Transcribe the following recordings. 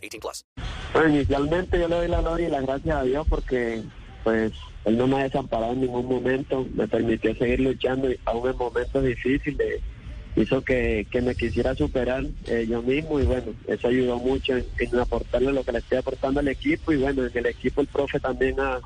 18 plus. Bueno, inicialmente yo le doy la gloria y las gracias a Dios porque pues él no me ha desamparado en ningún momento, me permitió seguir luchando aún en momentos difíciles, hizo que, que me quisiera superar eh, yo mismo. Y bueno, eso ayudó mucho en, en aportarle lo que le estoy aportando al equipo. Y bueno, en el equipo el profe también ha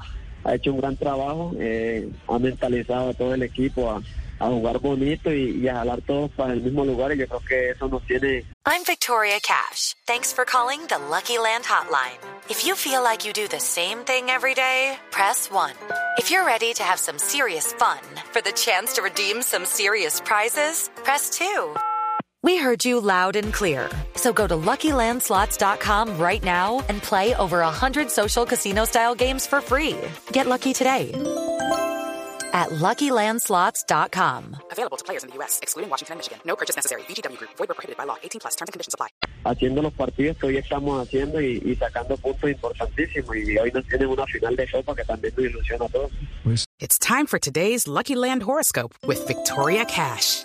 ha hecho un gran trabajo, eh, ha mentalizado a todo el equipo a, a jugar bonito y, y, a jalar todos para el mismo lugar y yo creo que eso nos tiene. I'm Victoria Cash. Thanks for calling the Lucky Land Hotline. If you feel like you do the same thing every day, press 1. If you're ready to have some serious fun for the chance to redeem some serious prizes, press 2. We heard you loud and clear. So go to LuckyLandSlots.com right now and play over 100 social casino style games for free. Get lucky today at LuckyLandSlots.com. Available to players in the U.S., excluding Washington and Michigan. No purchase necessary. VGW Group. Void were prohibited by law. 18 plus. Terms and conditions apply. Haciendo los partidos que hoy estamos haciendo y, y sacando puntos importantísimos. Y hoy nos tienen una final de Copa que también nos ilusiona a todos. It's time for today's Lucky Land horoscope with Victoria Cash.